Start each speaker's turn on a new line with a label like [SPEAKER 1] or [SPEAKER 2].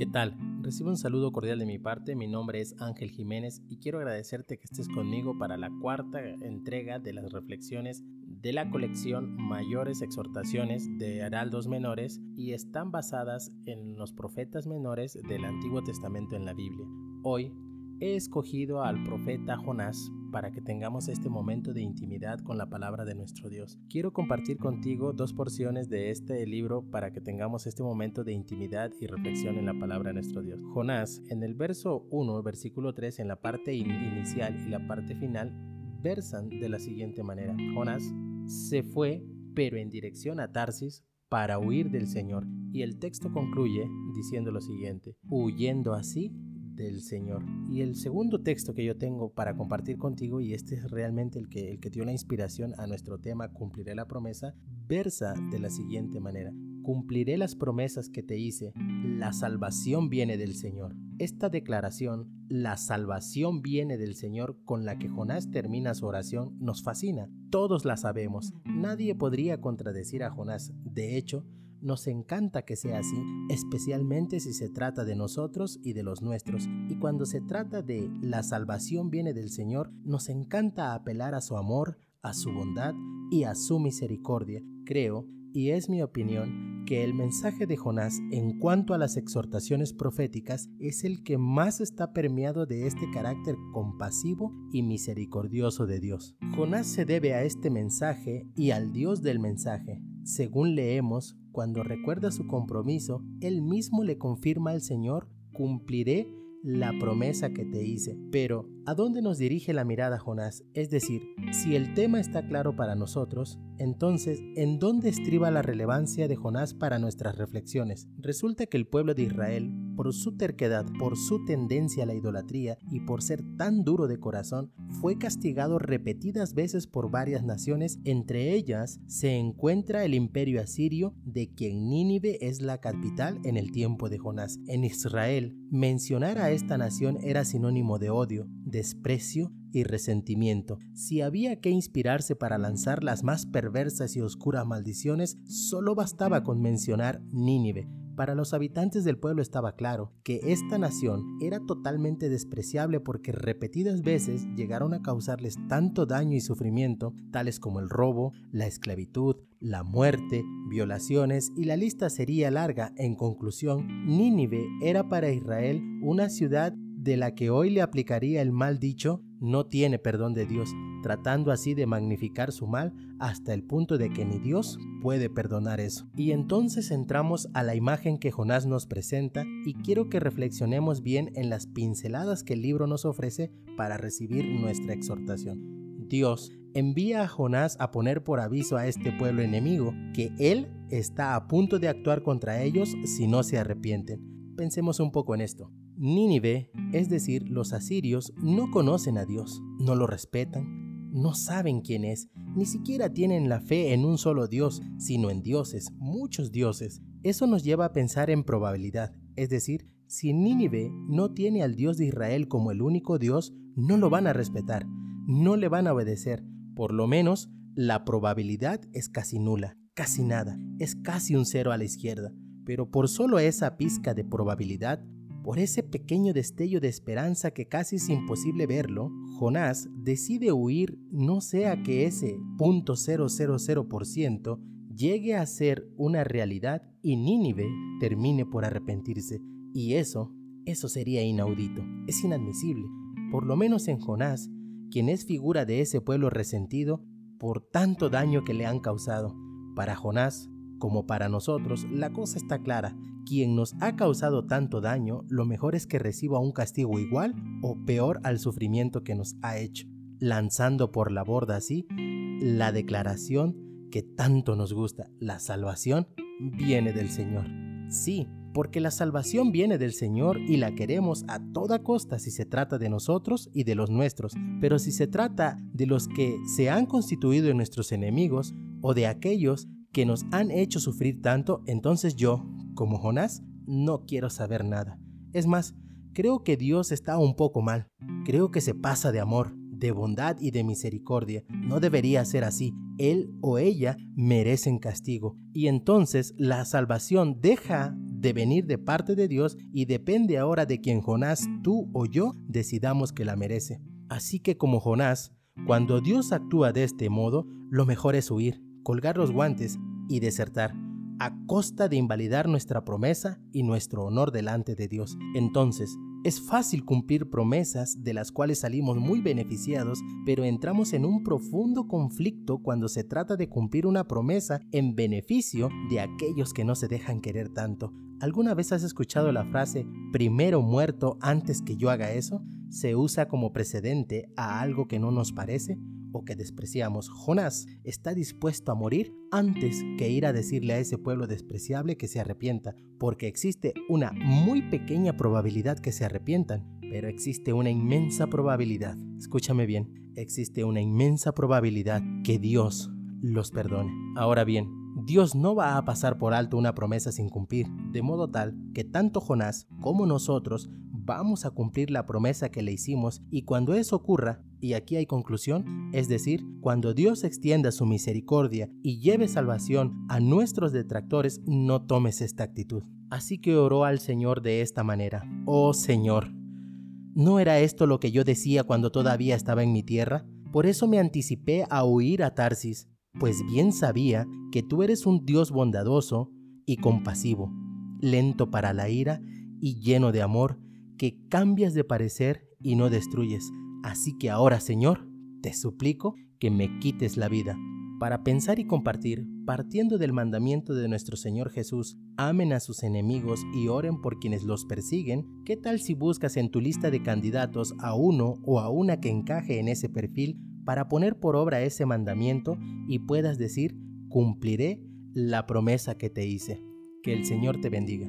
[SPEAKER 1] ¿Qué tal? Recibo un saludo cordial de mi parte, mi nombre es Ángel Jiménez y quiero agradecerte que estés conmigo para la cuarta entrega de las reflexiones de la colección Mayores Exhortaciones de Heraldos Menores y están basadas en los profetas menores del Antiguo Testamento en la Biblia. Hoy he escogido al profeta Jonás para que tengamos este momento de intimidad con la palabra de nuestro Dios. Quiero compartir contigo dos porciones de este libro para que tengamos este momento de intimidad y reflexión en la palabra de nuestro Dios. Jonás, en el verso 1, versículo 3, en la parte inicial y la parte final, versan de la siguiente manera. Jonás se fue, pero en dirección a Tarsis, para huir del Señor. Y el texto concluye diciendo lo siguiente, huyendo así del Señor. Y el segundo texto que yo tengo para compartir contigo, y este es realmente el que, el que dio la inspiración a nuestro tema Cumpliré la promesa, versa de la siguiente manera. Cumpliré las promesas que te hice, la salvación viene del Señor. Esta declaración, la salvación viene del Señor, con la que Jonás termina su oración, nos fascina. Todos la sabemos. Nadie podría contradecir a Jonás. De hecho, nos encanta que sea así, especialmente si se trata de nosotros y de los nuestros. Y cuando se trata de la salvación viene del Señor, nos encanta apelar a su amor, a su bondad y a su misericordia. Creo, y es mi opinión, que el mensaje de Jonás en cuanto a las exhortaciones proféticas es el que más está permeado de este carácter compasivo y misericordioso de Dios. Jonás se debe a este mensaje y al Dios del mensaje. Según leemos, cuando recuerda su compromiso, él mismo le confirma al Señor, cumpliré la promesa que te hice. Pero, ¿a dónde nos dirige la mirada Jonás? Es decir, si el tema está claro para nosotros, entonces, ¿en dónde estriba la relevancia de Jonás para nuestras reflexiones? Resulta que el pueblo de Israel, por su terquedad, por su tendencia a la idolatría y por ser tan duro de corazón, fue castigado repetidas veces por varias naciones, entre ellas se encuentra el imperio asirio, de quien Nínive es la capital en el tiempo de Jonás. En Israel, mencionar a esta nación era sinónimo de odio, desprecio y resentimiento. Si había que inspirarse para lanzar las más perversas y oscuras maldiciones, solo bastaba con mencionar Nínive. Para los habitantes del pueblo estaba claro que esta nación era totalmente despreciable porque repetidas veces llegaron a causarles tanto daño y sufrimiento, tales como el robo, la esclavitud, la muerte, violaciones y la lista sería larga. En conclusión, Nínive era para Israel una ciudad de la que hoy le aplicaría el mal dicho, no tiene perdón de Dios, tratando así de magnificar su mal hasta el punto de que ni Dios puede perdonar eso. Y entonces entramos a la imagen que Jonás nos presenta y quiero que reflexionemos bien en las pinceladas que el libro nos ofrece para recibir nuestra exhortación. Dios envía a Jonás a poner por aviso a este pueblo enemigo que él está a punto de actuar contra ellos si no se arrepienten. Pensemos un poco en esto. Nínive, es decir, los asirios, no conocen a Dios, no lo respetan, no saben quién es, ni siquiera tienen la fe en un solo Dios, sino en dioses, muchos dioses. Eso nos lleva a pensar en probabilidad, es decir, si Nínive no tiene al Dios de Israel como el único Dios, no lo van a respetar, no le van a obedecer, por lo menos la probabilidad es casi nula, casi nada, es casi un cero a la izquierda. Pero por solo esa pizca de probabilidad, por ese pequeño destello de esperanza que casi es imposible verlo, Jonás decide huir no sea que ese .000% llegue a ser una realidad y Nínive termine por arrepentirse. Y eso, eso sería inaudito, es inadmisible. Por lo menos en Jonás, quien es figura de ese pueblo resentido por tanto daño que le han causado. Para Jonás, como para nosotros, la cosa está clara. Quien nos ha causado tanto daño, lo mejor es que reciba un castigo igual o peor al sufrimiento que nos ha hecho, lanzando por la borda así la declaración que tanto nos gusta, la salvación viene del Señor. Sí, porque la salvación viene del Señor y la queremos a toda costa si se trata de nosotros y de los nuestros, pero si se trata de los que se han constituido en nuestros enemigos o de aquellos que nos han hecho sufrir tanto, entonces yo, como Jonás, no quiero saber nada. Es más, creo que Dios está un poco mal. Creo que se pasa de amor, de bondad y de misericordia. No debería ser así. Él o ella merecen castigo. Y entonces la salvación deja de venir de parte de Dios y depende ahora de quien Jonás, tú o yo, decidamos que la merece. Así que como Jonás, cuando Dios actúa de este modo, lo mejor es huir, colgar los guantes y desertar, a costa de invalidar nuestra promesa y nuestro honor delante de Dios. Entonces, es fácil cumplir promesas de las cuales salimos muy beneficiados, pero entramos en un profundo conflicto cuando se trata de cumplir una promesa en beneficio de aquellos que no se dejan querer tanto. ¿Alguna vez has escuchado la frase primero muerto antes que yo haga eso? Se usa como precedente a algo que no nos parece o que despreciamos, Jonás está dispuesto a morir antes que ir a decirle a ese pueblo despreciable que se arrepienta, porque existe una muy pequeña probabilidad que se arrepientan, pero existe una inmensa probabilidad, escúchame bien, existe una inmensa probabilidad que Dios los perdone. Ahora bien, Dios no va a pasar por alto una promesa sin cumplir, de modo tal que tanto Jonás como nosotros vamos a cumplir la promesa que le hicimos y cuando eso ocurra, y aquí hay conclusión, es decir, cuando Dios extienda su misericordia y lleve salvación a nuestros detractores, no tomes esta actitud. Así que oró al Señor de esta manera, Oh Señor, ¿no era esto lo que yo decía cuando todavía estaba en mi tierra? Por eso me anticipé a huir a Tarsis, pues bien sabía que tú eres un Dios bondadoso y compasivo, lento para la ira y lleno de amor, que cambias de parecer y no destruyes. Así que ahora, Señor, te suplico que me quites la vida. Para pensar y compartir, partiendo del mandamiento de nuestro Señor Jesús, amen a sus enemigos y oren por quienes los persiguen, ¿qué tal si buscas en tu lista de candidatos a uno o a una que encaje en ese perfil para poner por obra ese mandamiento y puedas decir, cumpliré la promesa que te hice? Que el Señor te bendiga.